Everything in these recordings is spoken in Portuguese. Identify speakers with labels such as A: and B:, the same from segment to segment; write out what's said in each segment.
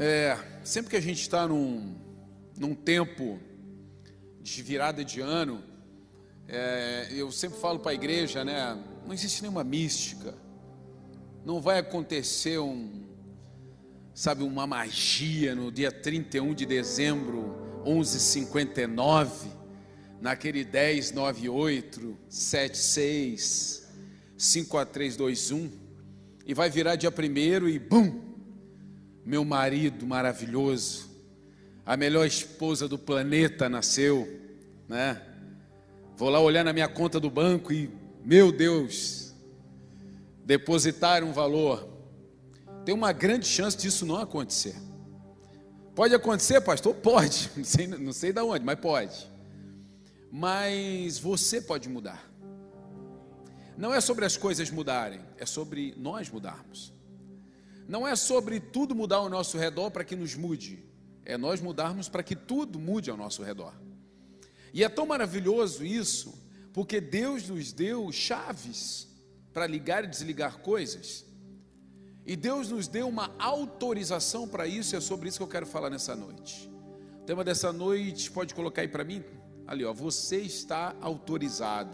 A: É, sempre que a gente está num, num tempo de virada de ano, é, eu sempre falo para a igreja, né? Não existe nenhuma mística, não vai acontecer um, sabe, uma magia no dia 31 de dezembro, 11:59, naquele 10 98 76 54321 e vai virar dia primeiro e bum, meu marido maravilhoso, a melhor esposa do planeta nasceu, né? Vou lá olhar na minha conta do banco e, meu Deus, depositar um valor. Tem uma grande chance disso não acontecer. Pode acontecer, pastor? Pode. Não sei, não sei de onde, mas pode. Mas você pode mudar. Não é sobre as coisas mudarem, é sobre nós mudarmos. Não é sobre tudo mudar ao nosso redor para que nos mude, é nós mudarmos para que tudo mude ao nosso redor. E é tão maravilhoso isso, porque Deus nos deu chaves para ligar e desligar coisas. E Deus nos deu uma autorização para isso, e é sobre isso que eu quero falar nessa noite. O tema dessa noite, pode colocar aí para mim? Ali, ó, você está autorizado.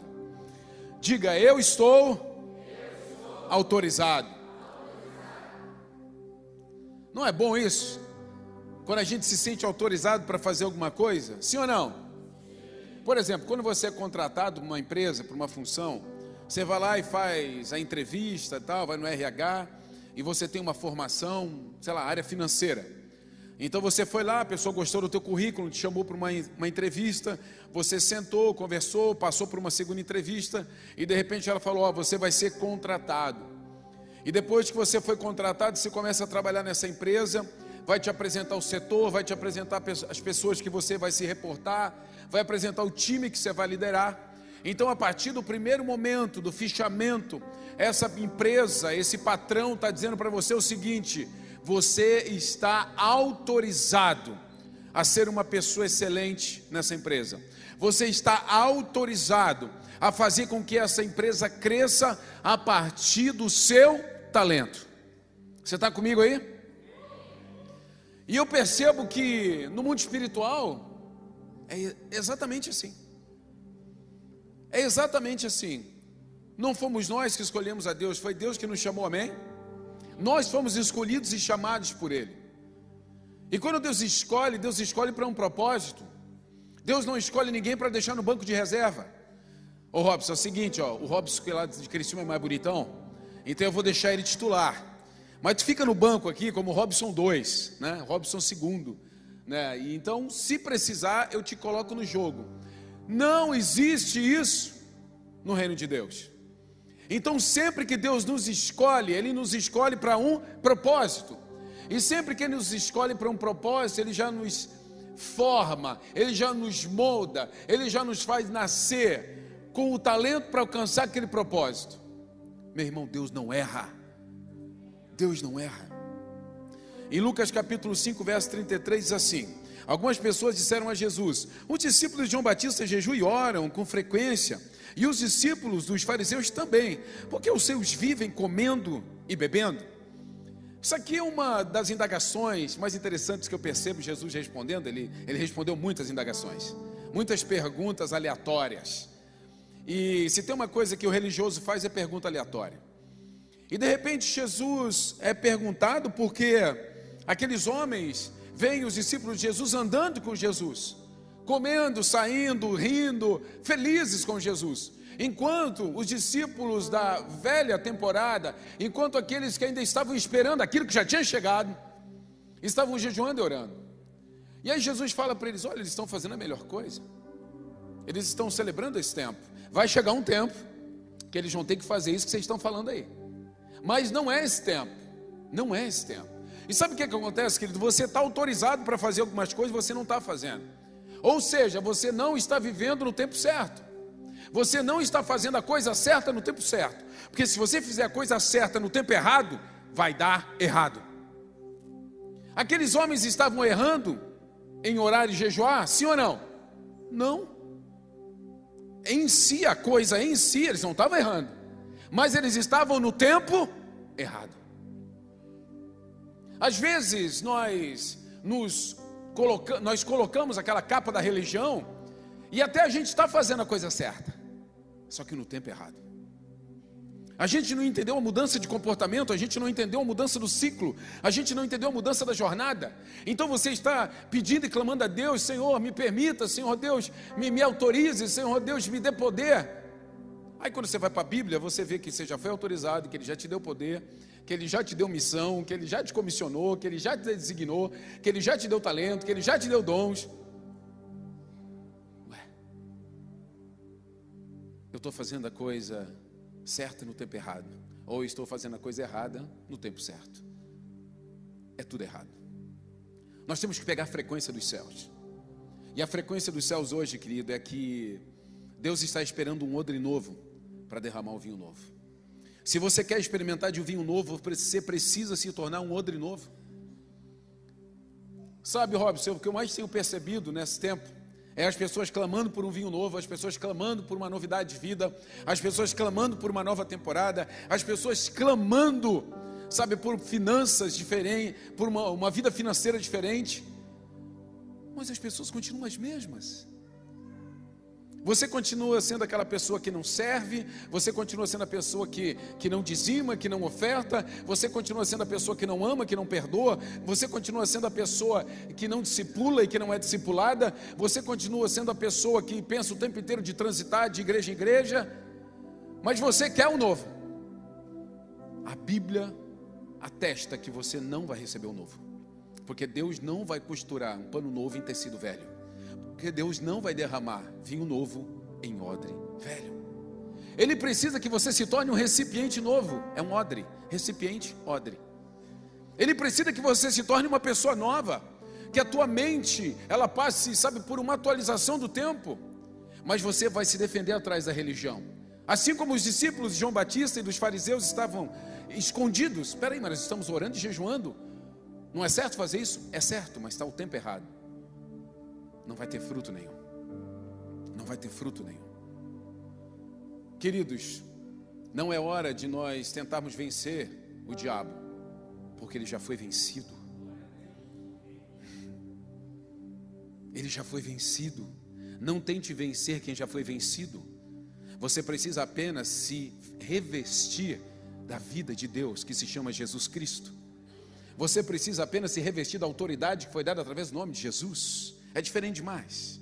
A: Diga, eu estou, eu estou. autorizado. Não é bom isso? Quando a gente se sente autorizado para fazer alguma coisa? Sim ou não? Por exemplo, quando você é contratado por uma empresa, por uma função, você vai lá e faz a entrevista e tal, vai no RH, e você tem uma formação, sei lá, área financeira. Então você foi lá, a pessoa gostou do teu currículo, te chamou para uma, uma entrevista, você sentou, conversou, passou por uma segunda entrevista, e de repente ela falou: Ó, oh, você vai ser contratado. E depois que você foi contratado, você começa a trabalhar nessa empresa, vai te apresentar o setor, vai te apresentar as pessoas que você vai se reportar, vai apresentar o time que você vai liderar. Então, a partir do primeiro momento do fichamento, essa empresa, esse patrão está dizendo para você o seguinte: você está autorizado a ser uma pessoa excelente nessa empresa. Você está autorizado a fazer com que essa empresa cresça a partir do seu talento. Você está comigo aí? E eu percebo que no mundo espiritual é exatamente assim. É exatamente assim. Não fomos nós que escolhemos a Deus, foi Deus que nos chamou, amém? Nós fomos escolhidos e chamados por Ele. E quando Deus escolhe, Deus escolhe para um propósito. Deus não escolhe ninguém para deixar no banco de reserva. Ô Robson, é o seguinte, ó, o Robson que é lá de Criciúma é mais bonitão. Então eu vou deixar ele titular. Mas tu fica no banco aqui como Robson 2, né? Robson 2, né? E então, se precisar, eu te coloco no jogo. Não existe isso no reino de Deus. Então, sempre que Deus nos escolhe, Ele nos escolhe para um propósito. E sempre que Ele nos escolhe para um propósito, Ele já nos forma, Ele já nos molda, Ele já nos faz nascer com o talento para alcançar aquele propósito. Meu irmão, Deus não erra. Deus não erra. Em Lucas capítulo 5, verso 33 diz assim: Algumas pessoas disseram a Jesus: Os discípulos de João Batista jejuam e oram com frequência, e os discípulos dos fariseus também, porque os seus vivem comendo e bebendo. Isso aqui é uma das indagações mais interessantes que eu percebo Jesus respondendo. Ele, ele respondeu muitas indagações, muitas perguntas aleatórias. E se tem uma coisa que o religioso faz é pergunta aleatória. E de repente Jesus é perguntado porque aqueles homens veem os discípulos de Jesus andando com Jesus, comendo, saindo, rindo, felizes com Jesus. Enquanto os discípulos da velha temporada, enquanto aqueles que ainda estavam esperando aquilo que já tinha chegado, estavam jejuando e orando. E aí Jesus fala para eles: olha, eles estão fazendo a melhor coisa, eles estão celebrando esse tempo. Vai chegar um tempo que eles vão ter que fazer isso que vocês estão falando aí. Mas não é esse tempo. Não é esse tempo. E sabe o que, é que acontece, querido? Você está autorizado para fazer algumas coisas você não está fazendo. Ou seja, você não está vivendo no tempo certo. Você não está fazendo a coisa certa no tempo certo. Porque se você fizer a coisa certa no tempo errado, vai dar errado. Aqueles homens estavam errando em orar e jejuar, sim ou não? Não em si, a coisa em si, eles não estavam errando, mas eles estavam no tempo errado. Às vezes nós nos coloca, nós colocamos aquela capa da religião e até a gente está fazendo a coisa certa, só que no tempo errado. A gente não entendeu a mudança de comportamento, a gente não entendeu a mudança do ciclo, a gente não entendeu a mudança da jornada. Então você está pedindo e clamando a Deus: Senhor, me permita, Senhor Deus, me, me autorize, Senhor Deus, me dê poder. Aí quando você vai para a Bíblia, você vê que você já foi autorizado, que Ele já te deu poder, que Ele já te deu missão, que Ele já te comissionou, que Ele já te designou, que Ele já te deu talento, que Ele já te deu dons. Ué, eu estou fazendo a coisa certa no tempo errado, ou estou fazendo a coisa errada no tempo certo. É tudo errado. Nós temos que pegar a frequência dos céus. E a frequência dos céus hoje, querido, é que Deus está esperando um odre novo para derramar o vinho novo. Se você quer experimentar de um vinho novo, você precisa se tornar um odre novo. Sabe, Robson, o que eu mais tenho percebido nesse tempo é as pessoas clamando por um vinho novo, as pessoas clamando por uma novidade de vida, as pessoas clamando por uma nova temporada, as pessoas clamando, sabe, por finanças diferentes, por uma, uma vida financeira diferente. Mas as pessoas continuam as mesmas. Você continua sendo aquela pessoa que não serve, você continua sendo a pessoa que, que não dizima, que não oferta, você continua sendo a pessoa que não ama, que não perdoa, você continua sendo a pessoa que não discipula e que não é discipulada, você continua sendo a pessoa que pensa o tempo inteiro de transitar de igreja em igreja, mas você quer o um novo. A Bíblia atesta que você não vai receber o um novo, porque Deus não vai costurar um pano novo em tecido velho. Porque Deus não vai derramar vinho novo em odre velho. Ele precisa que você se torne um recipiente novo. É um odre, recipiente, odre. Ele precisa que você se torne uma pessoa nova, que a tua mente ela passe, sabe, por uma atualização do tempo. Mas você vai se defender atrás da religião. Assim como os discípulos de João Batista e dos fariseus estavam escondidos. Espera aí, mas nós estamos orando e jejuando. Não é certo fazer isso? É certo, mas está o tempo errado não vai ter fruto nenhum. Não vai ter fruto nenhum. Queridos, não é hora de nós tentarmos vencer o diabo, porque ele já foi vencido. Ele já foi vencido. Não tente vencer quem já foi vencido. Você precisa apenas se revestir da vida de Deus, que se chama Jesus Cristo. Você precisa apenas se revestir da autoridade que foi dada através do nome de Jesus. É diferente demais.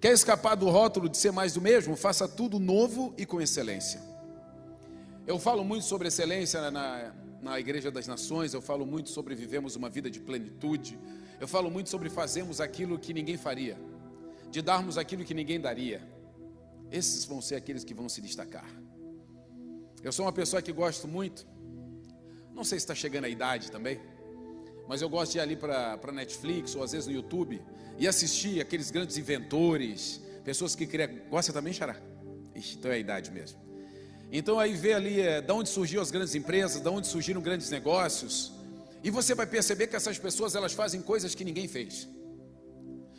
A: Quer escapar do rótulo de ser mais do mesmo? Faça tudo novo e com excelência. Eu falo muito sobre excelência na, na Igreja das Nações, eu falo muito sobre vivemos uma vida de plenitude, eu falo muito sobre fazermos aquilo que ninguém faria, de darmos aquilo que ninguém daria. Esses vão ser aqueles que vão se destacar. Eu sou uma pessoa que gosto muito, não sei se está chegando a idade também, mas eu gosto de ir ali para Netflix ou às vezes no YouTube e assistir aqueles grandes inventores, pessoas que criam. Gosta também, Xará? Ixi, então é a idade mesmo. Então aí vê ali é, da onde surgiu as grandes empresas, da onde surgiram grandes negócios, e você vai perceber que essas pessoas elas fazem coisas que ninguém fez.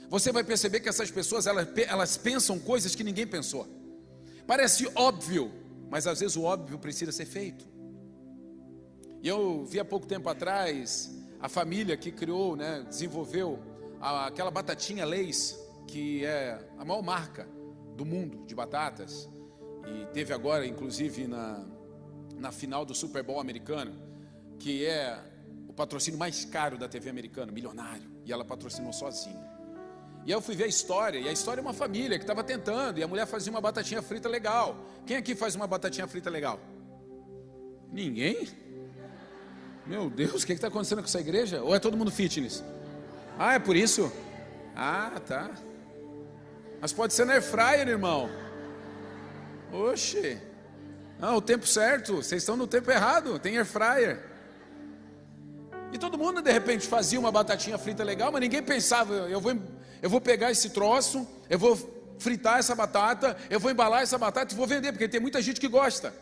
A: Você vai perceber que essas pessoas elas, elas pensam coisas que ninguém pensou. Parece óbvio, mas às vezes o óbvio precisa ser feito. E eu vi há pouco tempo atrás a família que criou, né, desenvolveu aquela batatinha Leis, que é a maior marca do mundo de batatas, e teve agora, inclusive, na, na final do Super Bowl americano, que é o patrocínio mais caro da TV americana, milionário, e ela patrocinou sozinha. E aí eu fui ver a história, e a história é uma família que estava tentando, e a mulher fazia uma batatinha frita legal. Quem aqui faz uma batatinha frita legal? Ninguém? Meu Deus, o que está acontecendo com essa igreja? Ou é todo mundo fitness? Ah, é por isso? Ah, tá. Mas pode ser na air fryer, irmão. Oxe. Não, o tempo certo. Vocês estão no tempo errado. Tem air fryer. E todo mundo de repente fazia uma batatinha frita legal, mas ninguém pensava, eu vou, eu vou pegar esse troço, eu vou fritar essa batata, eu vou embalar essa batata e vou vender, porque tem muita gente que gosta.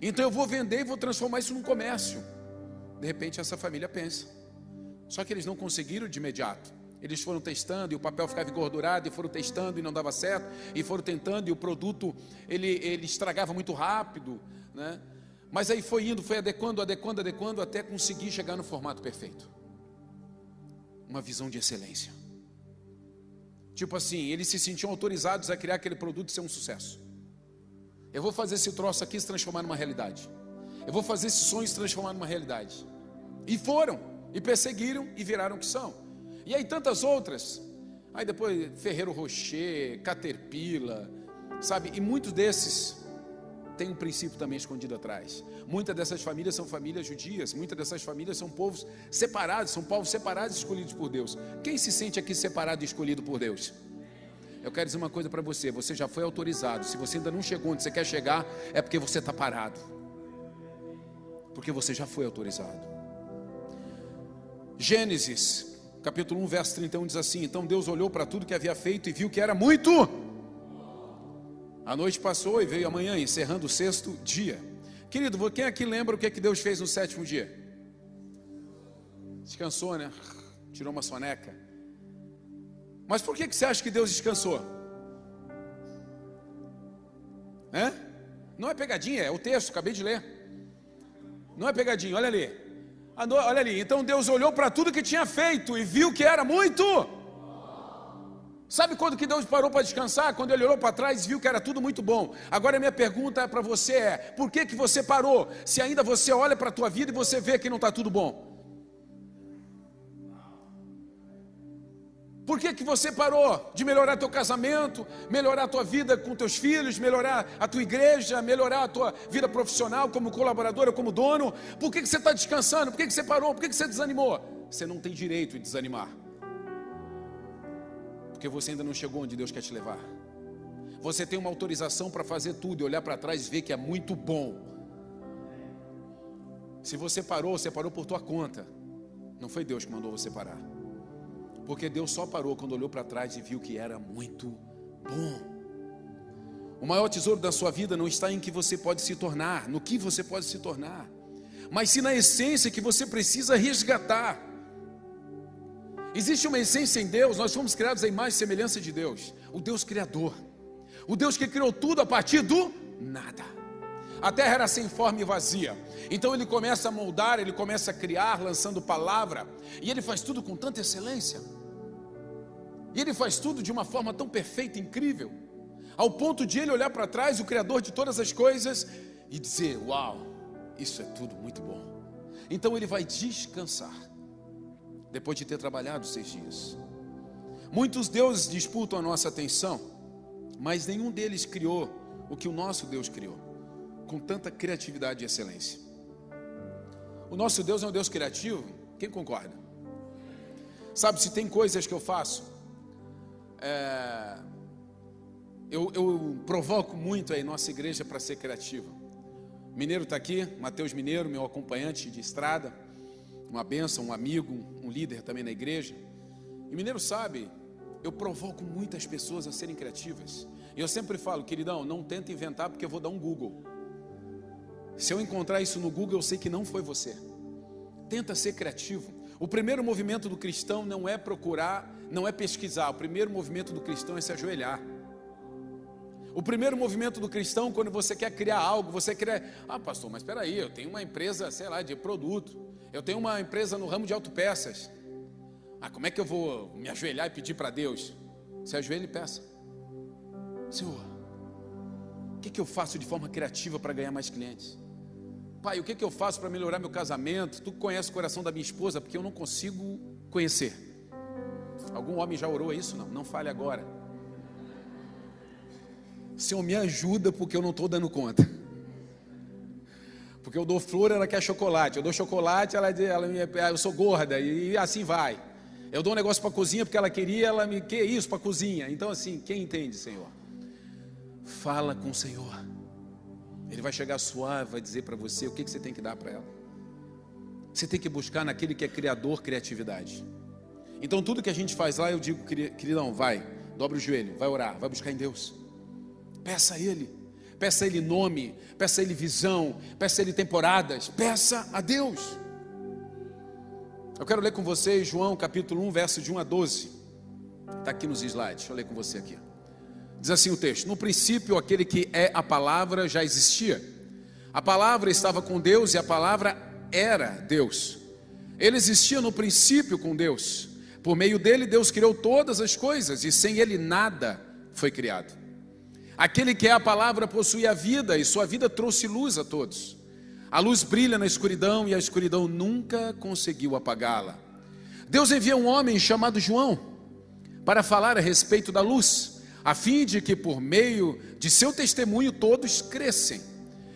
A: Então eu vou vender e vou transformar isso num comércio. De repente essa família pensa. Só que eles não conseguiram de imediato. Eles foram testando e o papel ficava engordurado, e foram testando e não dava certo, e foram tentando e o produto ele, ele estragava muito rápido, né? Mas aí foi indo, foi adequando, adequando, adequando, até conseguir chegar no formato perfeito. Uma visão de excelência. Tipo assim, eles se sentiam autorizados a criar aquele produto e ser um sucesso. Eu vou fazer esse troço aqui se transformar numa realidade. Eu vou fazer esse sonho se transformar numa realidade. E foram, e perseguiram e viraram o que são. E aí tantas outras. Aí depois Ferreiro Rocher, Caterpillar, sabe? E muitos desses tem um princípio também escondido atrás. Muitas dessas famílias são famílias judias, muitas dessas famílias são povos separados, são povos separados escolhidos por Deus. Quem se sente aqui separado e escolhido por Deus? Eu quero dizer uma coisa para você: você já foi autorizado. Se você ainda não chegou onde você quer chegar, é porque você está parado, porque você já foi autorizado. Gênesis, capítulo 1, verso 31 diz assim: Então Deus olhou para tudo que havia feito e viu que era muito a noite passou e veio amanhã, encerrando o sexto dia. Querido, quem aqui lembra o que, é que Deus fez no sétimo dia? Descansou, né? Tirou uma soneca. Mas por que, que você acha que Deus descansou? É? Não é pegadinha, é o texto, acabei de ler. Não é pegadinha, olha ali. Olha ali, então Deus olhou para tudo que tinha feito e viu que era muito. Sabe quando que Deus parou para descansar? Quando ele olhou para trás e viu que era tudo muito bom. Agora a minha pergunta para você é: por que que você parou? Se ainda você olha para a tua vida e você vê que não está tudo bom. Por que, que você parou de melhorar teu casamento, melhorar a tua vida com teus filhos, melhorar a tua igreja, melhorar a tua vida profissional como colaboradora, como dono? Por que, que você está descansando? Por que, que você parou? Por que, que você desanimou? Você não tem direito de desanimar porque você ainda não chegou onde Deus quer te levar. Você tem uma autorização para fazer tudo e olhar para trás e ver que é muito bom. Se você parou, você parou por tua conta. Não foi Deus que mandou você parar. Porque Deus só parou quando olhou para trás e viu que era muito bom. O maior tesouro da sua vida não está em que você pode se tornar, no que você pode se tornar, mas sim na essência que você precisa resgatar. Existe uma essência em Deus, nós fomos criados à imagem e semelhança de Deus, o Deus Criador, o Deus que criou tudo a partir do nada. A terra era sem forma e vazia, então ele começa a moldar, ele começa a criar, lançando palavra, e ele faz tudo com tanta excelência, e ele faz tudo de uma forma tão perfeita, incrível, ao ponto de ele olhar para trás, o Criador de todas as coisas, e dizer: Uau, isso é tudo muito bom. Então ele vai descansar depois de ter trabalhado seis dias. Muitos deuses disputam a nossa atenção, mas nenhum deles criou o que o nosso Deus criou, com tanta criatividade e excelência. O nosso Deus é um Deus criativo, quem concorda? Sabe, se tem coisas que eu faço, é, eu, eu, provoco muito aí nossa igreja para ser criativa. Mineiro está aqui, Mateus Mineiro, meu acompanhante de estrada uma benção, um amigo, um líder também na igreja. E Mineiro sabe, eu provoco muitas pessoas a serem criativas. E eu sempre falo, queridão, não tenta inventar porque eu vou dar um Google. Se eu encontrar isso no Google, eu sei que não foi você. Tenta ser criativo. O primeiro movimento do cristão não é procurar, não é pesquisar. O primeiro movimento do cristão é se ajoelhar. O primeiro movimento do cristão, quando você quer criar algo, você quer, ah, pastor, mas espera aí, eu tenho uma empresa, sei lá, de produto. Eu tenho uma empresa no ramo de autopeças. Ah, como é que eu vou me ajoelhar e pedir para Deus? Se ajoelhe e peça. Senhor, o que, que eu faço de forma criativa para ganhar mais clientes? Pai, o que, que eu faço para melhorar meu casamento? Tu conhece o coração da minha esposa, porque eu não consigo conhecer. Algum homem já orou isso? Não, não fale agora. Senhor, me ajuda, porque eu não estou dando conta. Porque eu dou flor, ela quer chocolate. Eu dou chocolate, ela, ela eu sou gorda e assim vai. Eu dou um negócio para a cozinha porque ela queria, ela me que isso para a cozinha. Então assim, quem entende, Senhor? Fala com o Senhor. Ele vai chegar suave, vai dizer para você o que, que você tem que dar para ela. Você tem que buscar naquele que é criador criatividade. Então tudo que a gente faz lá, eu digo, queridão, vai, dobre o joelho, vai orar, vai buscar em Deus. Peça a Ele peça a Ele nome, peça a Ele visão, peça a Ele temporadas, peça a Deus. Eu quero ler com vocês João capítulo 1, verso de 1 a 12. Está aqui nos slides, deixa eu ler com você aqui. Diz assim o texto: No princípio, aquele que é a palavra já existia. A palavra estava com Deus e a palavra era Deus. Ele existia no princípio com Deus. Por meio dele, Deus criou todas as coisas e sem ele nada foi criado. Aquele que é a palavra possui a vida e sua vida trouxe luz a todos. A luz brilha na escuridão e a escuridão nunca conseguiu apagá-la. Deus envia um homem chamado João para falar a respeito da luz, a fim de que por meio de seu testemunho todos crescem.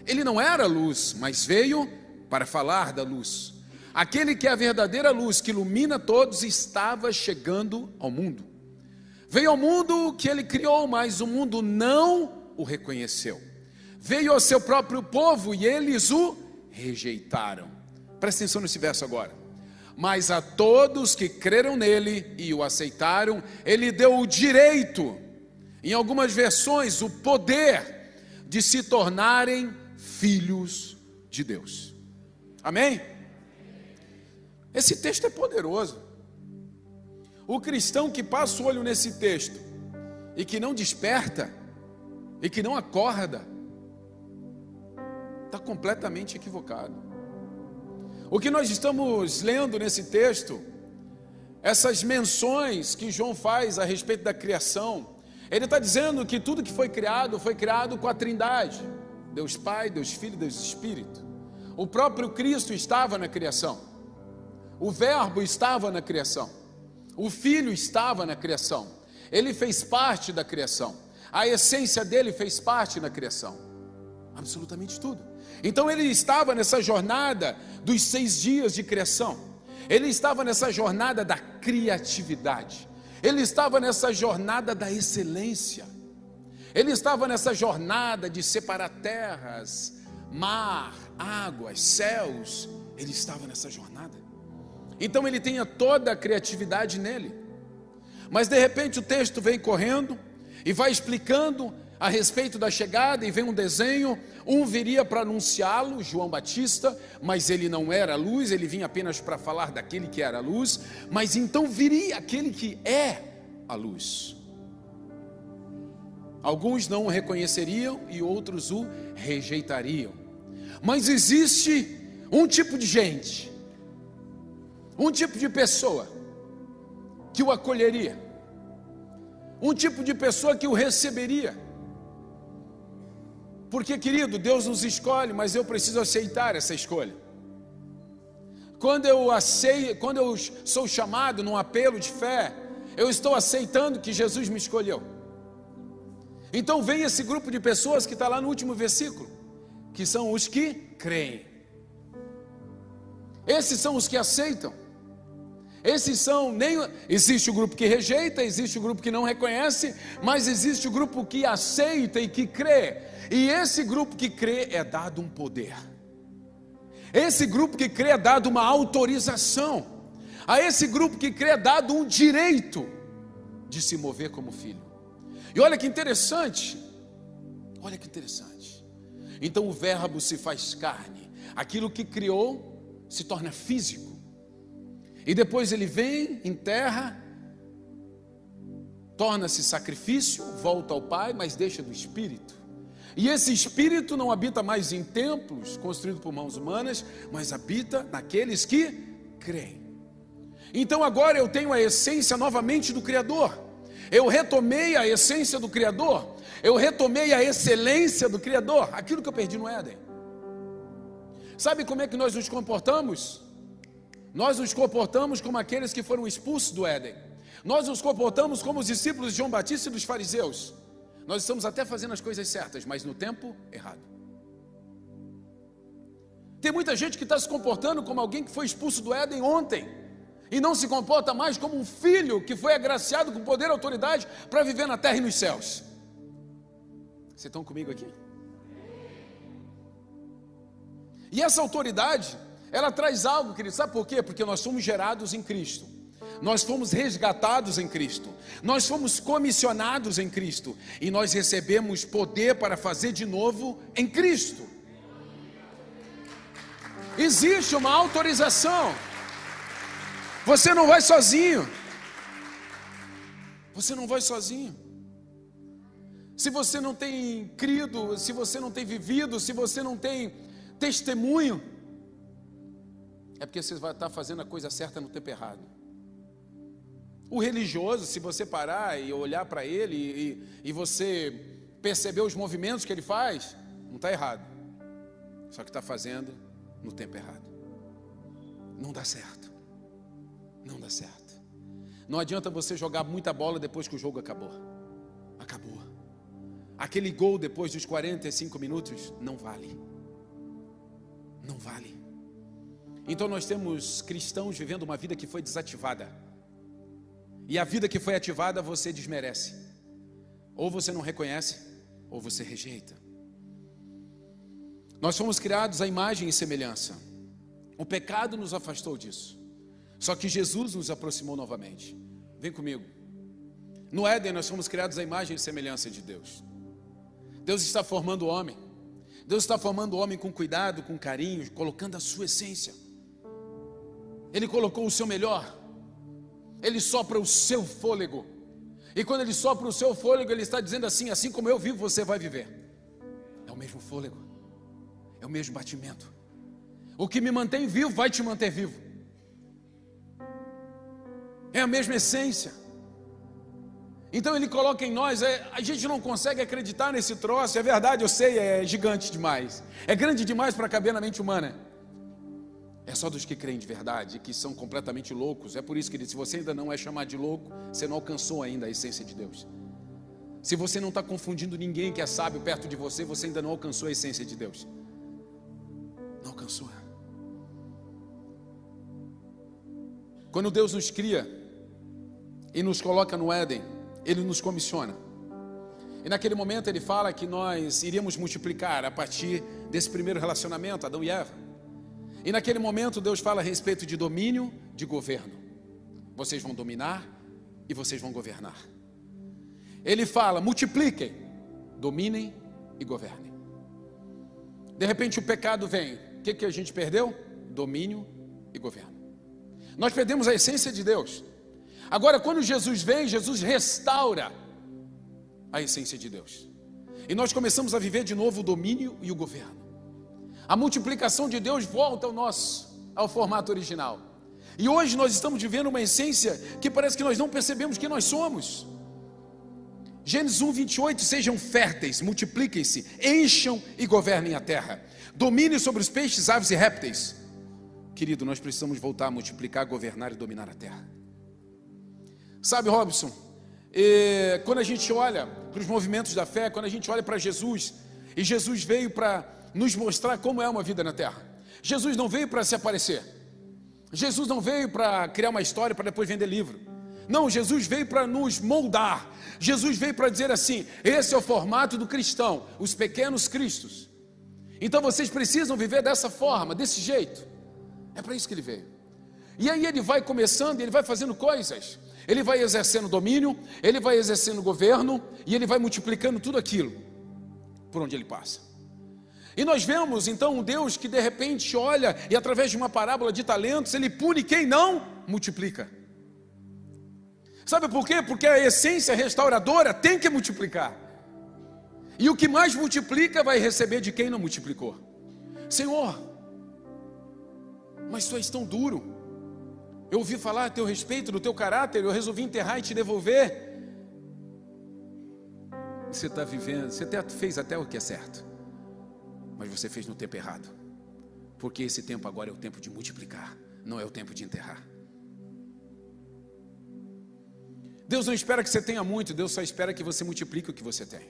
A: Ele não era luz, mas veio para falar da luz. Aquele que é a verdadeira luz que ilumina todos estava chegando ao mundo. Veio ao mundo que ele criou, mas o mundo não o reconheceu. Veio ao seu próprio povo e eles o rejeitaram. Presta atenção nesse verso agora. Mas a todos que creram nele e o aceitaram, ele deu o direito, em algumas versões, o poder de se tornarem filhos de Deus. Amém? Esse texto é poderoso. O cristão que passa o olho nesse texto e que não desperta e que não acorda, está completamente equivocado. O que nós estamos lendo nesse texto, essas menções que João faz a respeito da criação, ele está dizendo que tudo que foi criado foi criado com a Trindade: Deus Pai, Deus Filho, Deus Espírito. O próprio Cristo estava na criação, o Verbo estava na criação, o Filho estava na criação, ele fez parte da criação, a essência dele fez parte na criação, absolutamente tudo. Então ele estava nessa jornada dos seis dias de criação, ele estava nessa jornada da criatividade, ele estava nessa jornada da excelência, ele estava nessa jornada de separar terras, mar, águas, céus, ele estava nessa jornada. Então ele tinha toda a criatividade nele. Mas de repente o texto vem correndo e vai explicando a respeito da chegada e vem um desenho. Um viria para anunciá-lo, João Batista, mas ele não era luz, ele vinha apenas para falar daquele que era luz. Mas então viria aquele que é a luz. Alguns não o reconheceriam e outros o rejeitariam. Mas existe um tipo de gente, um tipo de pessoa que o acolheria, um tipo de pessoa que o receberia porque, querido, Deus nos escolhe, mas eu preciso aceitar essa escolha. Quando eu aceito, quando eu sou chamado num apelo de fé, eu estou aceitando que Jesus me escolheu. Então vem esse grupo de pessoas que está lá no último versículo, que são os que creem. Esses são os que aceitam. Esses são nem existe o grupo que rejeita, existe o grupo que não reconhece, mas existe o grupo que aceita e que crê. E esse grupo que crê é dado um poder. Esse grupo que crê é dado uma autorização. A esse grupo que crê é dado um direito de se mover como filho. E olha que interessante. Olha que interessante. Então o verbo se faz carne. Aquilo que criou se torna físico. E depois ele vem, enterra, torna-se sacrifício, volta ao Pai, mas deixa do Espírito. E esse Espírito não habita mais em templos construídos por mãos humanas, mas habita naqueles que creem. Então agora eu tenho a essência novamente do Criador. Eu retomei a essência do Criador. Eu retomei a excelência do Criador. Aquilo que eu perdi no Éden. Sabe como é que nós nos comportamos? Nós nos comportamos como aqueles que foram expulsos do Éden. Nós nos comportamos como os discípulos de João Batista e dos fariseus. Nós estamos até fazendo as coisas certas, mas no tempo errado. Tem muita gente que está se comportando como alguém que foi expulso do Éden ontem e não se comporta mais como um filho que foi agraciado com poder e autoridade para viver na terra e nos céus. Vocês estão comigo aqui? E essa autoridade ela traz algo, querido, sabe por quê? Porque nós somos gerados em Cristo. Nós fomos resgatados em Cristo, nós fomos comissionados em Cristo e nós recebemos poder para fazer de novo em Cristo. Existe uma autorização. Você não vai sozinho. Você não vai sozinho. se você não tem crido, se você não tem vivido, se você não tem testemunho, é porque você vai estar fazendo a coisa certa no tempo errado. O religioso, se você parar e olhar para ele e, e, você perceber os movimentos que ele faz, não está errado. Só que está fazendo no tempo errado. Não dá certo. Não dá certo. Não adianta você jogar muita bola depois que o jogo acabou. Acabou. Aquele gol depois dos 45 minutos não vale. Não vale. Então nós temos cristãos vivendo uma vida que foi desativada. E a vida que foi ativada você desmerece. Ou você não reconhece, ou você rejeita. Nós fomos criados à imagem e semelhança. O pecado nos afastou disso. Só que Jesus nos aproximou novamente. Vem comigo. No Éden nós fomos criados à imagem e semelhança de Deus. Deus está formando o homem. Deus está formando o homem com cuidado, com carinho, colocando a sua essência. Ele colocou o seu melhor. Ele sopra o seu fôlego. E quando ele sopra o seu fôlego, ele está dizendo assim: assim como eu vivo, você vai viver. É o mesmo fôlego. É o mesmo batimento. O que me mantém vivo vai te manter vivo. É a mesma essência. Então ele coloca em nós, é, a gente não consegue acreditar nesse troço, é verdade, eu sei, é gigante demais, é grande demais para caber na mente humana. É só dos que creem de verdade, que são completamente loucos. É por isso que ele, se você ainda não é chamado de louco, você não alcançou ainda a essência de Deus. Se você não está confundindo ninguém que é sábio perto de você, você ainda não alcançou a essência de Deus. Não alcançou. Quando Deus nos cria e nos coloca no Éden, ele nos comissiona. E naquele momento ele fala que nós iríamos multiplicar a partir desse primeiro relacionamento, Adão e Eva. E naquele momento Deus fala a respeito de domínio, de governo. Vocês vão dominar e vocês vão governar. Ele fala: multipliquem, dominem e governem. De repente o pecado vem. O que, que a gente perdeu? Domínio e governo. Nós perdemos a essência de Deus. Agora, quando Jesus vem, Jesus restaura a essência de Deus. E nós começamos a viver de novo o domínio e o governo. A multiplicação de Deus volta ao nosso, ao formato original. E hoje nós estamos vivendo uma essência que parece que nós não percebemos que nós somos. Gênesis 1, 28, sejam férteis, multipliquem-se, encham e governem a terra. Domine sobre os peixes, aves e répteis. Querido, nós precisamos voltar a multiplicar, governar e dominar a terra. Sabe, Robson, e, quando a gente olha para os movimentos da fé, quando a gente olha para Jesus, e Jesus veio para nos mostrar como é uma vida na terra. Jesus não veio para se aparecer. Jesus não veio para criar uma história para depois vender livro. Não, Jesus veio para nos moldar. Jesus veio para dizer assim: esse é o formato do cristão, os pequenos cristos. Então vocês precisam viver dessa forma, desse jeito. É para isso que ele veio. E aí ele vai começando, ele vai fazendo coisas ele vai exercendo domínio, ele vai exercendo governo e ele vai multiplicando tudo aquilo por onde ele passa. E nós vemos então um Deus que de repente olha e através de uma parábola de talentos, ele pune quem não multiplica. Sabe por quê? Porque a essência restauradora tem que multiplicar. E o que mais multiplica vai receber de quem não multiplicou. Senhor, mas tu és tão duro. Eu ouvi falar a teu respeito, do teu caráter, eu resolvi enterrar e te devolver. Você está vivendo, você até fez até o que é certo, mas você fez no tempo errado, porque esse tempo agora é o tempo de multiplicar, não é o tempo de enterrar. Deus não espera que você tenha muito, Deus só espera que você multiplique o que você tem.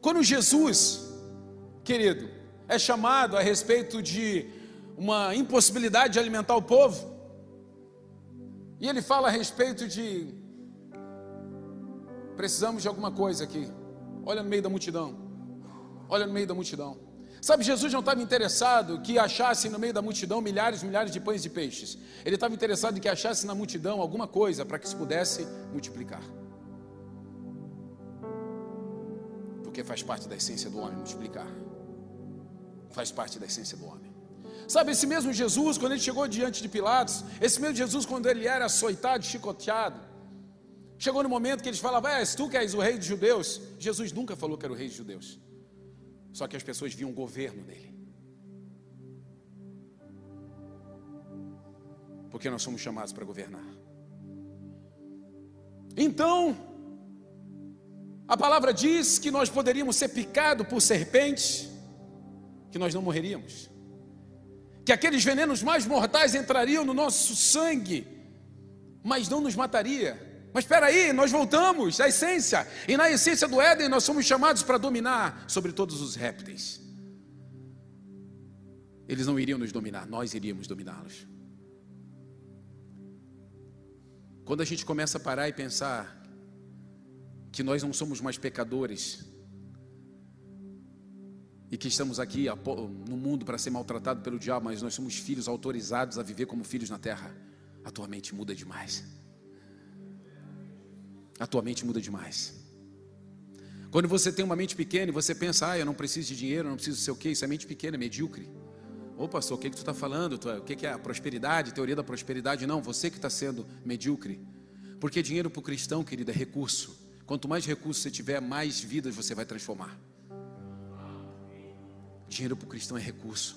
A: Quando Jesus, querido, é chamado a respeito de uma impossibilidade de alimentar o povo, e ele fala a respeito de precisamos de alguma coisa aqui. Olha no meio da multidão. Olha no meio da multidão. Sabe, Jesus não estava interessado que achasse no meio da multidão milhares e milhares de pães e peixes. Ele estava interessado em que achasse na multidão alguma coisa para que se pudesse multiplicar. Porque faz parte da essência do homem multiplicar. Faz parte da essência do homem. Sabe, esse mesmo Jesus, quando ele chegou diante de Pilatos, esse mesmo Jesus, quando ele era açoitado, chicoteado, Chegou no momento que eles falavam: É, tu que és o rei dos judeus. Jesus nunca falou que era o rei dos judeus. Só que as pessoas viam o governo dele. Porque nós somos chamados para governar. Então, a palavra diz que nós poderíamos ser picados por serpentes, que nós não morreríamos. Que aqueles venenos mais mortais entrariam no nosso sangue, mas não nos mataria mas espera aí, nós voltamos à essência. E na essência do Éden nós somos chamados para dominar sobre todos os répteis. Eles não iriam nos dominar, nós iríamos dominá-los. Quando a gente começa a parar e pensar que nós não somos mais pecadores e que estamos aqui no mundo para ser maltratado pelo diabo, mas nós somos filhos autorizados a viver como filhos na terra, a tua mente muda demais a tua mente muda demais. Quando você tem uma mente pequena e você pensa, ah, eu não preciso de dinheiro, eu não preciso de sei o quê, isso é mente pequena, é medíocre. Ô pastor, o que, que tu está falando? O que, é a prosperidade, teoria da prosperidade? Não, você que está sendo medíocre. Porque dinheiro para o cristão, querido, é recurso. Quanto mais recursos você tiver, mais vidas você vai transformar. Dinheiro para o cristão é recurso.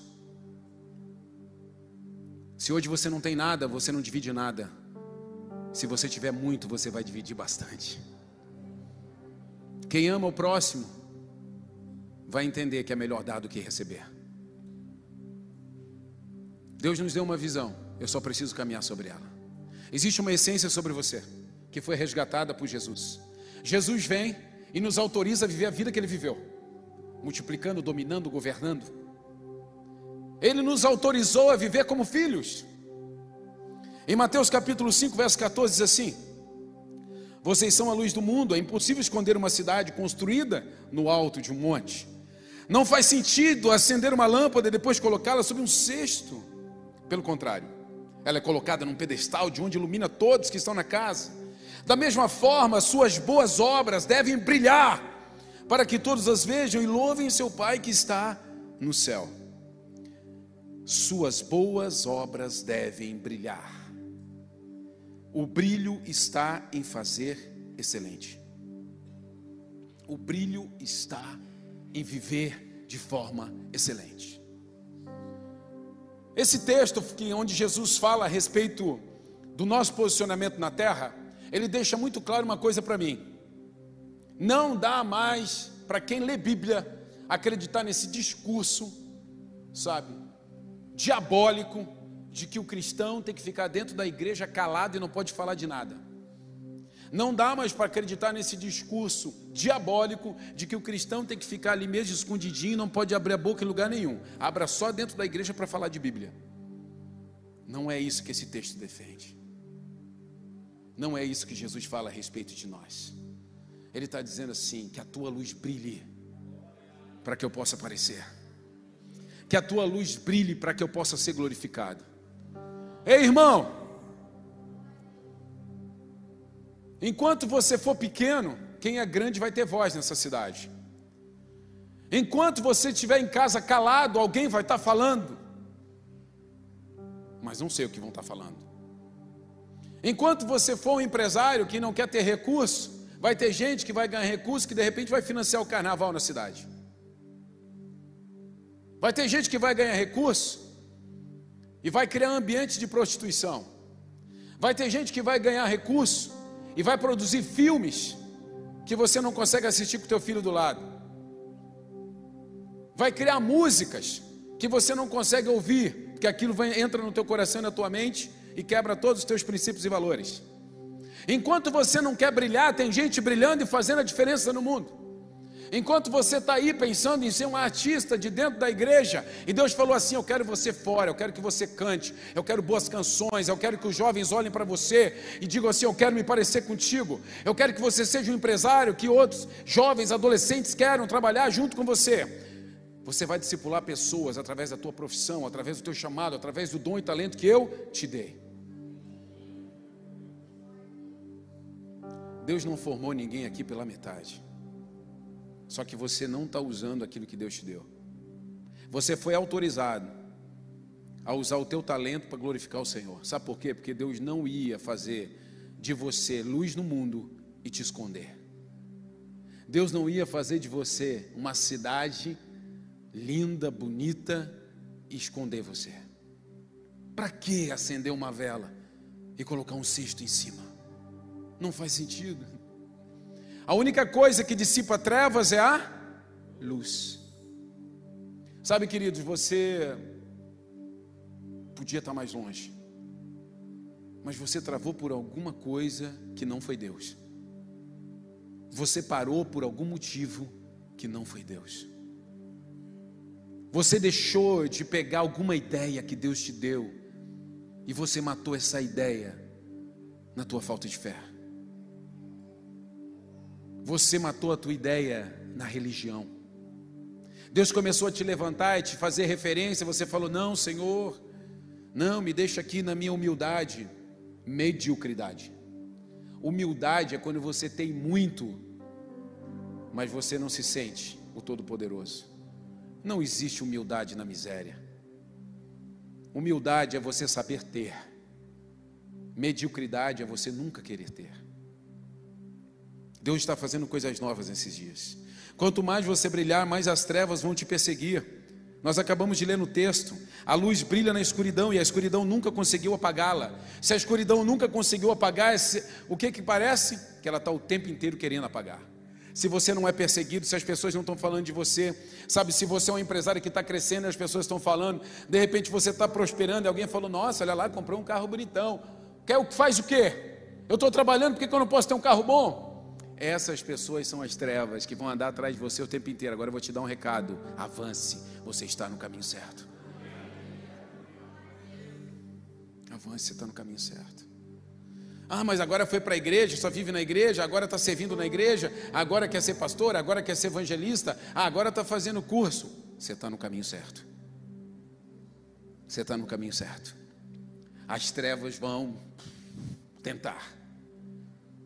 A: Se hoje você não tem nada, você não divide nada. Se você tiver muito, você vai dividir bastante. Quem ama o próximo vai entender que é melhor dar do que receber. Deus nos deu uma visão, eu só preciso caminhar sobre ela. Existe uma essência sobre você que foi resgatada por Jesus. Jesus vem e nos autoriza a viver a vida que ele viveu, multiplicando, dominando, governando. Ele nos autorizou a viver como filhos. Em Mateus capítulo 5, verso 14 diz assim: Vocês são a luz do mundo, é impossível esconder uma cidade construída no alto de um monte. Não faz sentido acender uma lâmpada e depois colocá-la sobre um cesto. Pelo contrário, ela é colocada num pedestal de onde ilumina todos que estão na casa. Da mesma forma, suas boas obras devem brilhar, para que todos as vejam e louvem seu Pai que está no céu. Suas boas obras devem brilhar. O brilho está em fazer excelente. O brilho está em viver de forma excelente. Esse texto onde Jesus fala a respeito do nosso posicionamento na terra, ele deixa muito claro uma coisa para mim. Não dá mais para quem lê Bíblia acreditar nesse discurso, sabe, diabólico de que o cristão tem que ficar dentro da igreja calado e não pode falar de nada. Não dá mais para acreditar nesse discurso diabólico de que o cristão tem que ficar ali mesmo escondidinho e não pode abrir a boca em lugar nenhum. Abra só dentro da igreja para falar de Bíblia. Não é isso que esse texto defende. Não é isso que Jesus fala a respeito de nós. Ele está dizendo assim: que a tua luz brilhe para que eu possa aparecer. Que a tua luz brilhe para que eu possa ser glorificado. Ei, irmão, enquanto você for pequeno, quem é grande vai ter voz nessa cidade. Enquanto você estiver em casa calado, alguém vai estar falando, mas não sei o que vão estar falando. Enquanto você for um empresário que não quer ter recurso, vai ter gente que vai ganhar recurso que de repente vai financiar o carnaval na cidade. Vai ter gente que vai ganhar recurso e vai criar ambientes de prostituição. Vai ter gente que vai ganhar recurso e vai produzir filmes que você não consegue assistir com teu filho do lado. Vai criar músicas que você não consegue ouvir, porque aquilo vai, entra no teu coração e na tua mente e quebra todos os teus princípios e valores. Enquanto você não quer brilhar, tem gente brilhando e fazendo a diferença no mundo. Enquanto você está aí pensando em ser um artista de dentro da igreja, e Deus falou assim: Eu quero você fora, eu quero que você cante, eu quero boas canções, eu quero que os jovens olhem para você e digam assim: Eu quero me parecer contigo, eu quero que você seja um empresário, que outros jovens, adolescentes queiram trabalhar junto com você. Você vai discipular pessoas através da tua profissão, através do teu chamado, através do dom e talento que eu te dei. Deus não formou ninguém aqui pela metade. Só que você não está usando aquilo que Deus te deu. Você foi autorizado a usar o teu talento para glorificar o Senhor. Sabe por quê? Porque Deus não ia fazer de você luz no mundo e te esconder. Deus não ia fazer de você uma cidade linda, bonita e esconder você. Para que acender uma vela e colocar um cesto em cima? Não faz sentido. A única coisa que dissipa trevas é a luz. Sabe, queridos, você podia estar mais longe, mas você travou por alguma coisa que não foi Deus. Você parou por algum motivo que não foi Deus. Você deixou de pegar alguma ideia que Deus te deu e você matou essa ideia na tua falta de fé. Você matou a tua ideia na religião. Deus começou a te levantar e te fazer referência, você falou: "Não, Senhor, não, me deixa aqui na minha humildade, mediocridade. Humildade é quando você tem muito, mas você não se sente o todo-poderoso. Não existe humildade na miséria. Humildade é você saber ter. Mediocridade é você nunca querer ter. Deus está fazendo coisas novas nesses dias. Quanto mais você brilhar, mais as trevas vão te perseguir. Nós acabamos de ler no texto: a luz brilha na escuridão e a escuridão nunca conseguiu apagá-la. Se a escuridão nunca conseguiu apagar, o que que parece? Que ela está o tempo inteiro querendo apagar. Se você não é perseguido, se as pessoas não estão falando de você, sabe? Se você é um empresário que está crescendo e as pessoas estão falando, de repente você está prosperando e alguém falou: Nossa, olha lá, comprou um carro bonitão. Quer, faz o quê? Eu estou trabalhando, por que eu não posso ter um carro bom? Essas pessoas são as trevas que vão andar atrás de você o tempo inteiro. Agora eu vou te dar um recado: avance, você está no caminho certo. Avance, você está no caminho certo. Ah, mas agora foi para a igreja, só vive na igreja, agora está servindo na igreja, agora quer ser pastor, agora quer ser evangelista, ah, agora está fazendo curso. Você está no caminho certo. Você está no caminho certo. As trevas vão tentar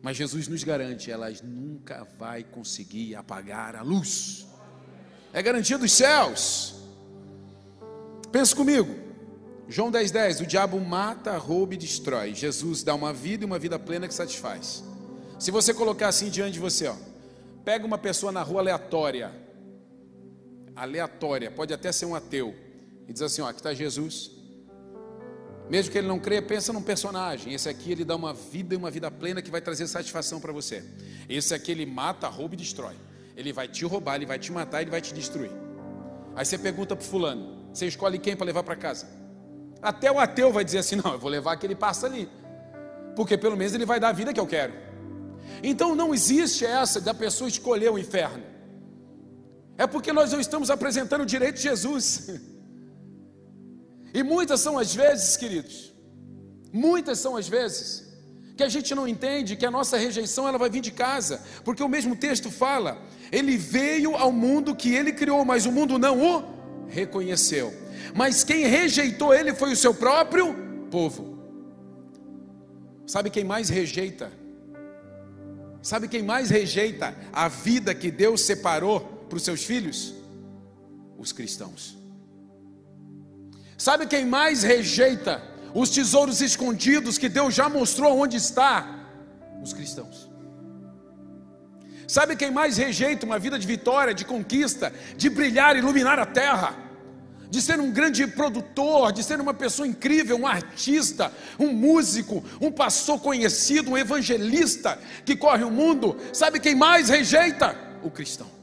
A: mas Jesus nos garante, elas nunca vai conseguir apagar a luz. É garantia dos céus. Pensa comigo. João 10,10, 10, o diabo mata, rouba e destrói. Jesus dá uma vida e uma vida plena que satisfaz. Se você colocar assim diante de você, ó, pega uma pessoa na rua aleatória, aleatória, pode até ser um ateu, e diz assim: ó, aqui está Jesus, mesmo que ele não creia, pensa num personagem. Esse aqui ele dá uma vida e uma vida plena que vai trazer satisfação para você. Esse aqui ele mata, rouba e destrói. Ele vai te roubar, ele vai te matar, ele vai te destruir. Aí você pergunta para fulano, você escolhe quem para levar para casa? Até o ateu vai dizer assim: "Não, eu vou levar aquele passa ali". Porque pelo menos ele vai dar a vida que eu quero. Então não existe essa da pessoa escolher o inferno. É porque nós não estamos apresentando o direito de Jesus. E muitas são as vezes, queridos, muitas são as vezes que a gente não entende que a nossa rejeição ela vai vir de casa, porque o mesmo texto fala: ele veio ao mundo que ele criou, mas o mundo não o reconheceu. Mas quem rejeitou ele foi o seu próprio povo. Sabe quem mais rejeita? Sabe quem mais rejeita a vida que Deus separou para os seus filhos? Os cristãos. Sabe quem mais rejeita os tesouros escondidos que Deus já mostrou onde está? Os cristãos. Sabe quem mais rejeita uma vida de vitória, de conquista, de brilhar, iluminar a terra? de ser um grande produtor, de ser uma pessoa incrível, um artista, um músico, um pastor conhecido, um evangelista que corre o mundo, sabe quem mais rejeita? O cristão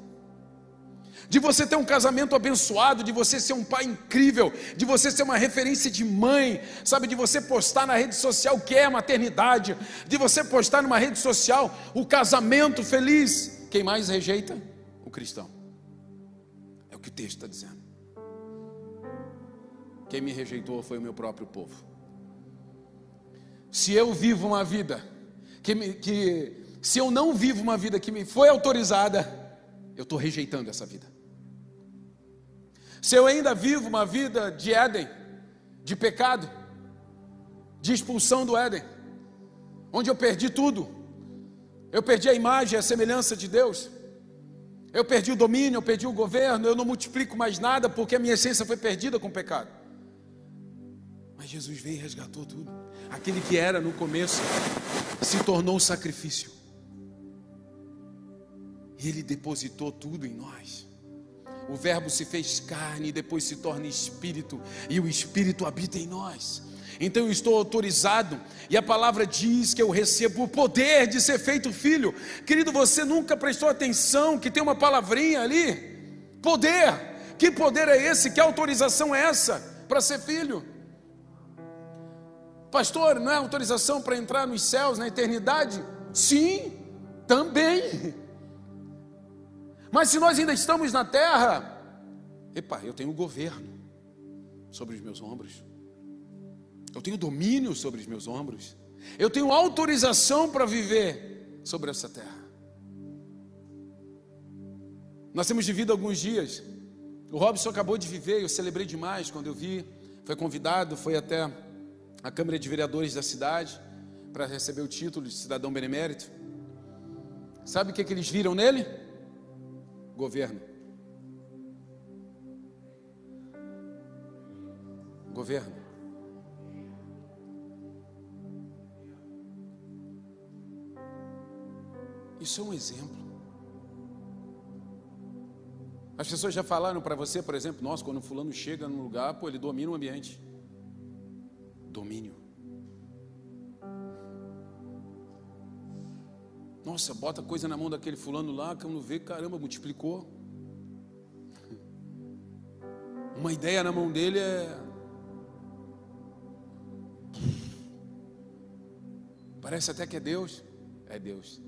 A: de você ter um casamento abençoado, de você ser um pai incrível, de você ser uma referência de mãe, sabe, de você postar na rede social o que é a maternidade, de você postar numa rede social o casamento feliz. Quem mais rejeita? O cristão. É o que o texto está dizendo. Quem me rejeitou foi o meu próprio povo. Se eu vivo uma vida que, me, que se eu não vivo uma vida que me foi autorizada, eu estou rejeitando essa vida. Se eu ainda vivo uma vida de Éden, de pecado, de expulsão do Éden, onde eu perdi tudo, eu perdi a imagem, a semelhança de Deus, eu perdi o domínio, eu perdi o governo, eu não multiplico mais nada porque a minha essência foi perdida com o pecado. Mas Jesus veio e resgatou tudo. Aquele que era no começo, se tornou um sacrifício. E Ele depositou tudo em nós. O Verbo se fez carne e depois se torna espírito, e o espírito habita em nós. Então eu estou autorizado, e a palavra diz que eu recebo o poder de ser feito filho. Querido, você nunca prestou atenção que tem uma palavrinha ali? Poder. Que poder é esse? Que autorização é essa para ser filho? Pastor, não é autorização para entrar nos céus, na eternidade? Sim, também. Mas se nós ainda estamos na terra, epa, eu tenho governo sobre os meus ombros, eu tenho domínio sobre os meus ombros, eu tenho autorização para viver sobre essa terra. Nós temos vivido alguns dias, o Robson acabou de viver, eu celebrei demais quando eu vi, foi convidado, foi até a Câmara de Vereadores da cidade para receber o título de cidadão benemérito. Sabe o que, que eles viram nele? Governo. Governo. Isso é um exemplo. As pessoas já falaram para você, por exemplo, nós, quando fulano chega num lugar, pô, ele domina o ambiente. Domínio. Nossa, bota coisa na mão daquele fulano lá, que eu não vê, caramba, multiplicou. Uma ideia na mão dele é. Parece até que é Deus. É Deus.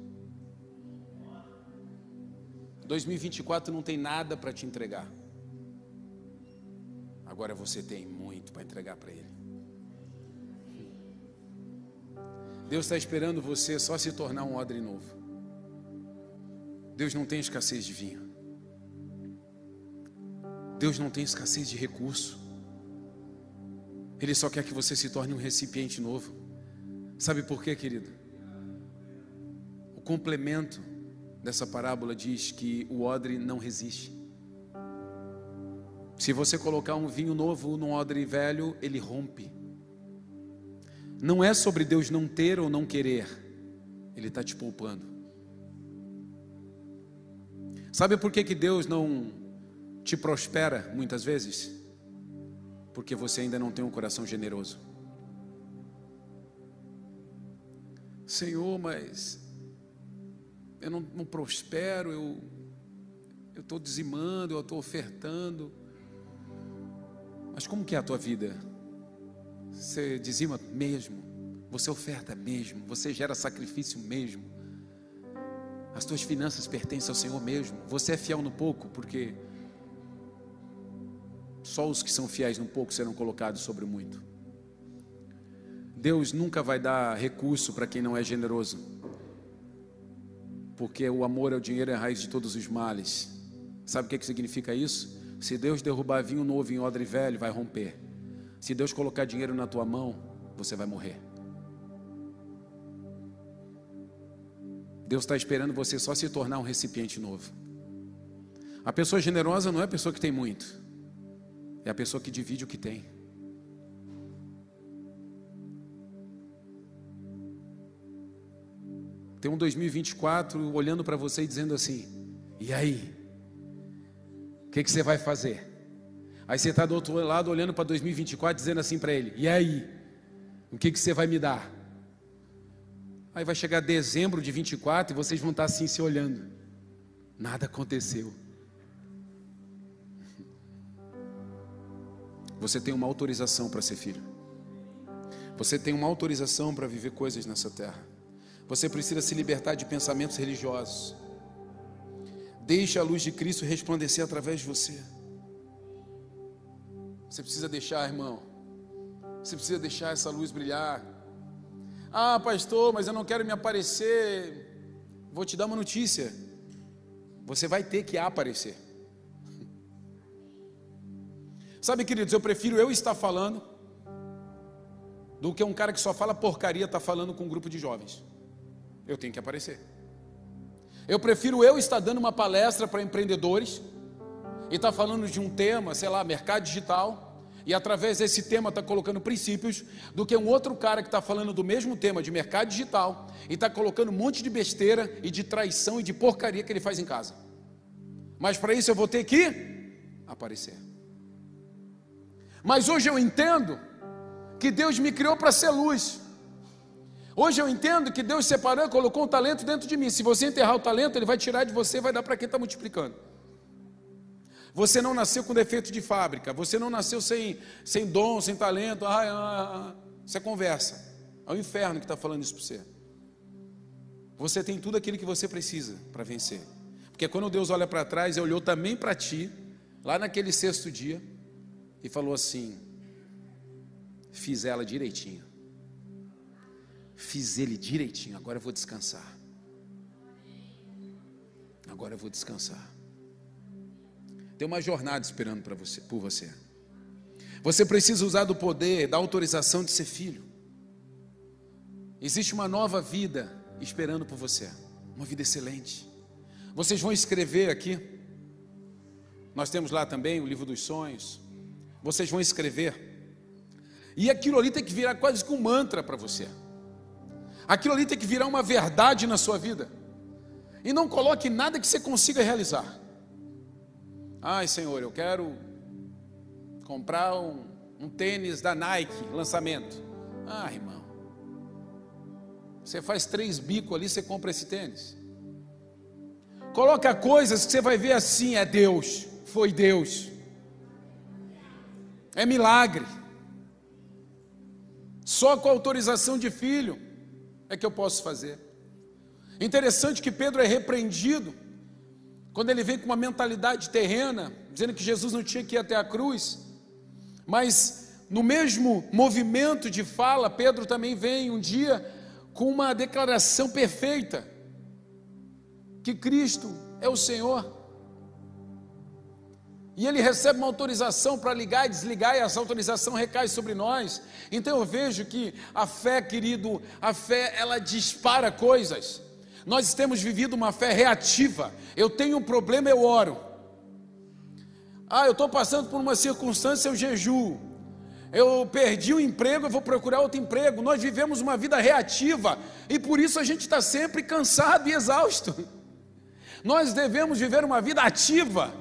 A: 2024 não tem nada para te entregar. Agora você tem muito para entregar para Ele. Deus está esperando você só se tornar um odre novo. Deus não tem escassez de vinho. Deus não tem escassez de recurso. Ele só quer que você se torne um recipiente novo. Sabe por quê, querido? O complemento dessa parábola diz que o odre não resiste. Se você colocar um vinho novo num odre velho, ele rompe não é sobre Deus não ter ou não querer, Ele está te poupando. Sabe por que, que Deus não te prospera muitas vezes? Porque você ainda não tem um coração generoso. Senhor, mas eu não, não prospero, eu estou dizimando, eu estou ofertando. Mas como que é a tua vida? Você dizima mesmo, você oferta mesmo, você gera sacrifício mesmo. As tuas finanças pertencem ao Senhor mesmo. Você é fiel no pouco, porque só os que são fiéis no pouco serão colocados sobre muito. Deus nunca vai dar recurso para quem não é generoso, porque o amor é o dinheiro é a raiz de todos os males. Sabe o que, que significa isso? Se Deus derrubar vinho novo em odre velho, vai romper. Se Deus colocar dinheiro na tua mão, você vai morrer. Deus está esperando você só se tornar um recipiente novo. A pessoa generosa não é a pessoa que tem muito, é a pessoa que divide o que tem. Tem um 2024 olhando para você e dizendo assim: e aí? O que, que você vai fazer? Aí você está do outro lado olhando para 2024 dizendo assim para ele: E aí? O que, que você vai me dar? Aí vai chegar dezembro de 24 e vocês vão estar tá assim se olhando. Nada aconteceu. Você tem uma autorização para ser filho. Você tem uma autorização para viver coisas nessa terra. Você precisa se libertar de pensamentos religiosos. Deixe a luz de Cristo resplandecer através de você. Você precisa deixar, irmão. Você precisa deixar essa luz brilhar. Ah, pastor, mas eu não quero me aparecer. Vou te dar uma notícia. Você vai ter que aparecer. Sabe, queridos, eu prefiro eu estar falando do que um cara que só fala porcaria estar tá falando com um grupo de jovens. Eu tenho que aparecer. Eu prefiro eu estar dando uma palestra para empreendedores e está falando de um tema, sei lá, mercado digital, e através desse tema está colocando princípios, do que um outro cara que está falando do mesmo tema de mercado digital e está colocando um monte de besteira e de traição e de porcaria que ele faz em casa. Mas para isso eu vou ter que aparecer. Mas hoje eu entendo que Deus me criou para ser luz. Hoje eu entendo que Deus separou, colocou um talento dentro de mim. Se você enterrar o talento, Ele vai tirar de você e vai dar para quem está multiplicando. Você não nasceu com defeito de fábrica, você não nasceu sem, sem dom, sem talento. Ah, ah, conversa. É o inferno que está falando isso para você. Você tem tudo aquilo que você precisa para vencer. Porque quando Deus olha para trás, Ele olhou também para ti, lá naquele sexto dia, e falou assim: Fiz ela direitinho. Fiz ele direitinho. Agora eu vou descansar. Agora eu vou descansar. Tem uma jornada esperando para você, por você. Você precisa usar do poder, da autorização de ser filho. Existe uma nova vida esperando por você, uma vida excelente. Vocês vão escrever aqui. Nós temos lá também o livro dos sonhos. Vocês vão escrever. E aquilo ali tem que virar quase que um mantra para você. Aquilo ali tem que virar uma verdade na sua vida. E não coloque nada que você consiga realizar. Ai, Senhor, eu quero comprar um, um tênis da Nike, lançamento. Ah, irmão. Você faz três bicos ali, você compra esse tênis. Coloca coisas que você vai ver assim, é Deus, foi Deus. É milagre. Só com autorização de filho é que eu posso fazer. Interessante que Pedro é repreendido quando ele vem com uma mentalidade terrena, dizendo que Jesus não tinha que ir até a cruz, mas no mesmo movimento de fala, Pedro também vem um dia com uma declaração perfeita: que Cristo é o Senhor. E ele recebe uma autorização para ligar e desligar, e essa autorização recai sobre nós. Então eu vejo que a fé, querido, a fé ela dispara coisas. Nós temos vivido uma fé reativa. Eu tenho um problema, eu oro. Ah, eu estou passando por uma circunstância, eu jejuo. Eu perdi o emprego, eu vou procurar outro emprego. Nós vivemos uma vida reativa e por isso a gente está sempre cansado e exausto. Nós devemos viver uma vida ativa.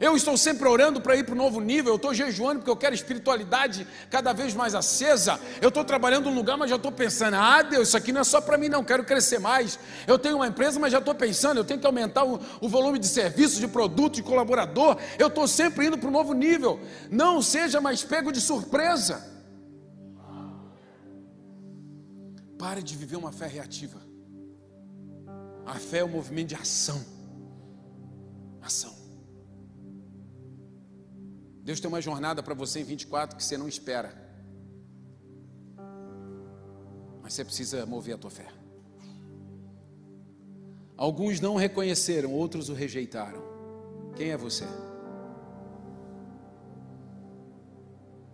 A: Eu estou sempre orando para ir para um novo nível. Eu estou jejuando porque eu quero espiritualidade cada vez mais acesa. Eu estou trabalhando num lugar, mas já estou pensando: ah, Deus, isso aqui não é só para mim, não. Quero crescer mais. Eu tenho uma empresa, mas já estou pensando: eu tenho que aumentar o, o volume de serviços, de produto, de colaborador. Eu estou sempre indo para um novo nível. Não seja mais pego de surpresa. Pare de viver uma fé reativa. A fé é um movimento de ação. Ação. Deus tem uma jornada para você em 24 que você não espera. Mas você precisa mover a tua fé. Alguns não reconheceram, outros o rejeitaram. Quem é você?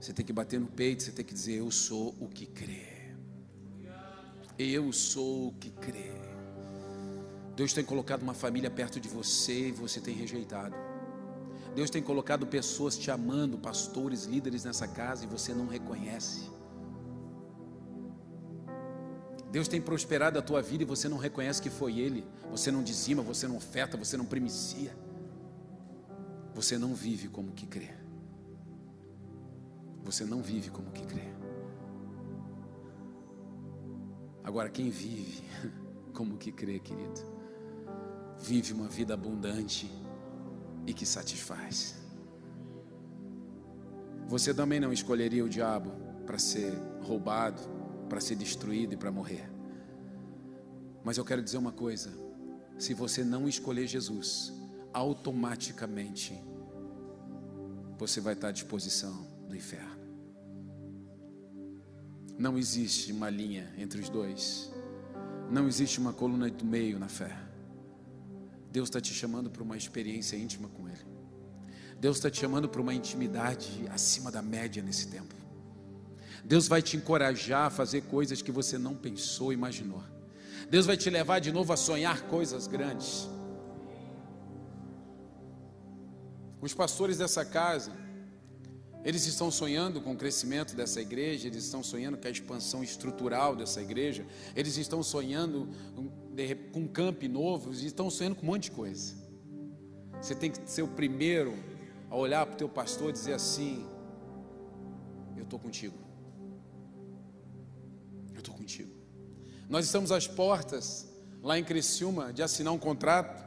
A: Você tem que bater no peito, você tem que dizer: Eu sou o que crê. Eu sou o que crê. Deus tem colocado uma família perto de você e você tem rejeitado. Deus tem colocado pessoas te amando, pastores, líderes nessa casa e você não reconhece. Deus tem prosperado a tua vida e você não reconhece que foi Ele. Você não dizima, você não oferta, você não primicia. Você não vive como que crê. Você não vive como que crê. Agora, quem vive como que crê, querido, vive uma vida abundante e que satisfaz. Você também não escolheria o diabo para ser roubado, para ser destruído e para morrer. Mas eu quero dizer uma coisa: se você não escolher Jesus, automaticamente você vai estar à disposição do inferno. Não existe uma linha entre os dois. Não existe uma coluna do meio na fé. Deus está te chamando para uma experiência íntima com Ele. Deus está te chamando para uma intimidade acima da média nesse tempo. Deus vai te encorajar a fazer coisas que você não pensou, imaginou. Deus vai te levar de novo a sonhar coisas grandes. Os pastores dessa casa Eles estão sonhando com o crescimento dessa igreja, eles estão sonhando com a expansão estrutural dessa igreja, eles estão sonhando com um camp novo, eles estão sonhando com um monte de coisa. Você tem que ser o primeiro a olhar para o teu pastor e dizer assim: Eu estou contigo. Eu estou contigo. Nós estamos às portas, lá em Criciúma, de assinar um contrato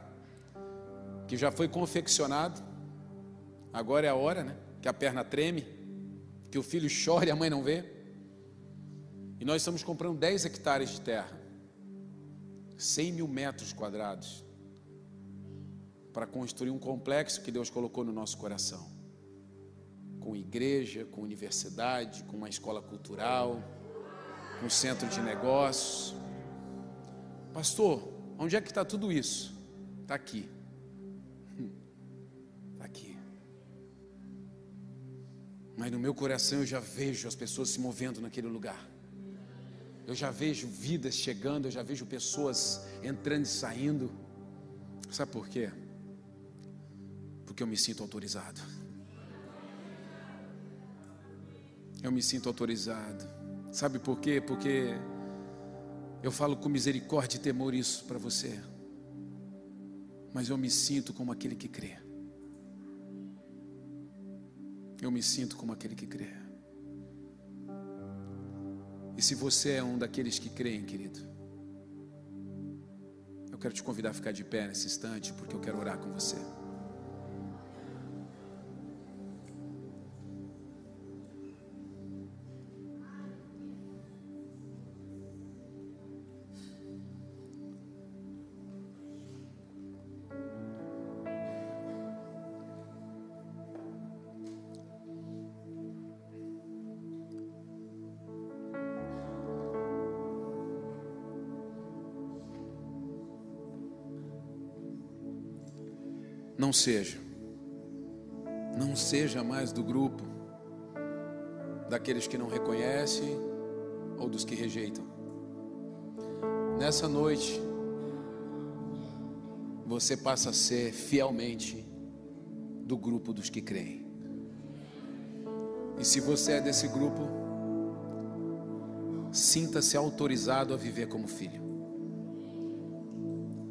A: que já foi confeccionado. Agora é a hora, né? Que a perna treme, que o filho chora e a mãe não vê. E nós estamos comprando 10 hectares de terra, 100 mil metros quadrados, para construir um complexo que Deus colocou no nosso coração com igreja, com universidade, com uma escola cultural um centro de negócios. Pastor, onde é que está tudo isso? Está aqui. Está aqui. Mas no meu coração eu já vejo as pessoas se movendo naquele lugar. Eu já vejo vidas chegando, eu já vejo pessoas entrando e saindo. Sabe por quê? Porque eu me sinto autorizado. Eu me sinto autorizado. Sabe por quê? Porque eu falo com misericórdia e temor isso para você. Mas eu me sinto como aquele que crê. Eu me sinto como aquele que crê. E se você é um daqueles que creem, querido, eu quero te convidar a ficar de pé nesse instante, porque eu quero orar com você. Não seja. Não seja mais do grupo daqueles que não reconhecem ou dos que rejeitam. Nessa noite, você passa a ser fielmente do grupo dos que creem. E se você é desse grupo, sinta-se autorizado a viver como filho.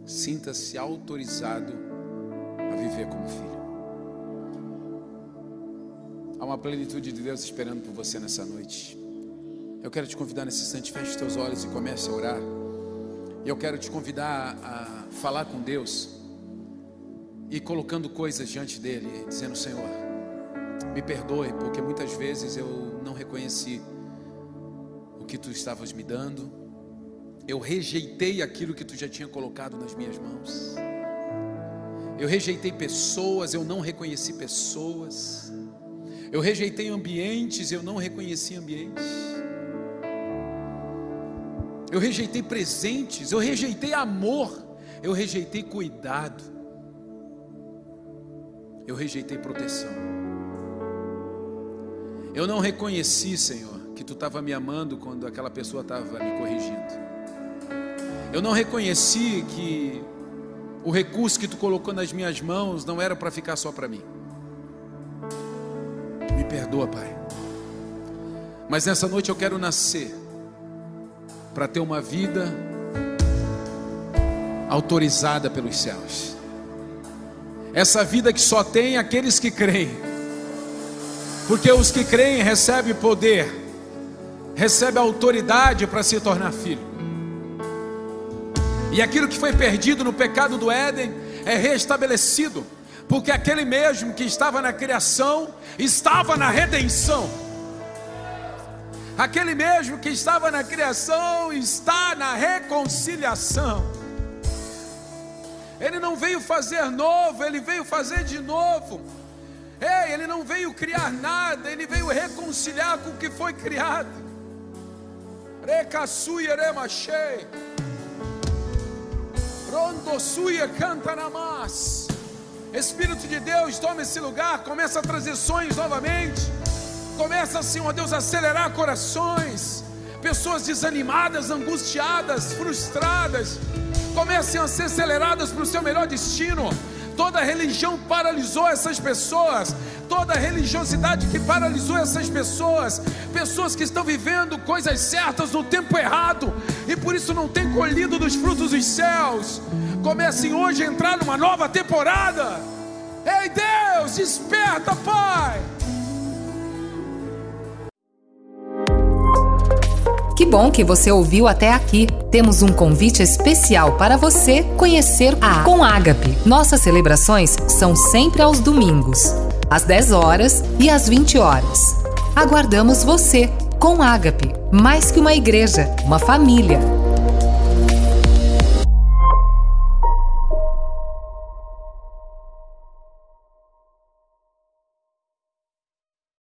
A: Sinta-se autorizado viver como filho. Há uma plenitude de Deus esperando por você nessa noite. Eu quero te convidar nesse instante, feche teus olhos e comece a orar. Eu quero te convidar a falar com Deus e colocando coisas diante dele, dizendo: Senhor, me perdoe, porque muitas vezes eu não reconheci o que tu estavas me dando, eu rejeitei aquilo que tu já tinha colocado nas minhas mãos. Eu rejeitei pessoas, eu não reconheci pessoas. Eu rejeitei ambientes, eu não reconheci ambientes. Eu rejeitei presentes, eu rejeitei amor, eu rejeitei cuidado. Eu rejeitei proteção. Eu não reconheci, Senhor, que tu estava me amando quando aquela pessoa estava me corrigindo. Eu não reconheci que o recurso que tu colocou nas minhas mãos não era para ficar só para mim. Me perdoa, Pai. Mas nessa noite eu quero nascer para ter uma vida autorizada pelos céus. Essa vida que só tem aqueles que creem. Porque os que creem recebem poder, recebem autoridade para se tornar filho. E aquilo que foi perdido no pecado do Éden é restabelecido, porque aquele mesmo que estava na criação estava na redenção. Aquele mesmo que estava na criação está na reconciliação. Ele não veio fazer novo, ele veio fazer de novo. Ei, ele não veio criar nada, ele veio reconciliar com o que foi criado. Recassuia remachei. Rondo suia canta namás. Espírito de Deus, toma esse lugar, começa a trazer sonhos novamente. Começa, Senhor Deus, a acelerar corações. Pessoas desanimadas, angustiadas, frustradas, comecem a ser aceleradas para o seu melhor destino. Toda religião paralisou essas pessoas, toda a religiosidade que paralisou essas pessoas, pessoas que estão vivendo coisas certas no tempo errado e por isso não têm colhido dos frutos dos céus. Comecem hoje a entrar numa nova temporada. Ei Deus, desperta, Pai.
B: Que bom que você ouviu até aqui. Temos um convite especial para você conhecer a Com Ágape. Nossas celebrações são sempre aos domingos, às 10 horas e às 20 horas. Aguardamos você com Ágape, mais que uma igreja, uma família.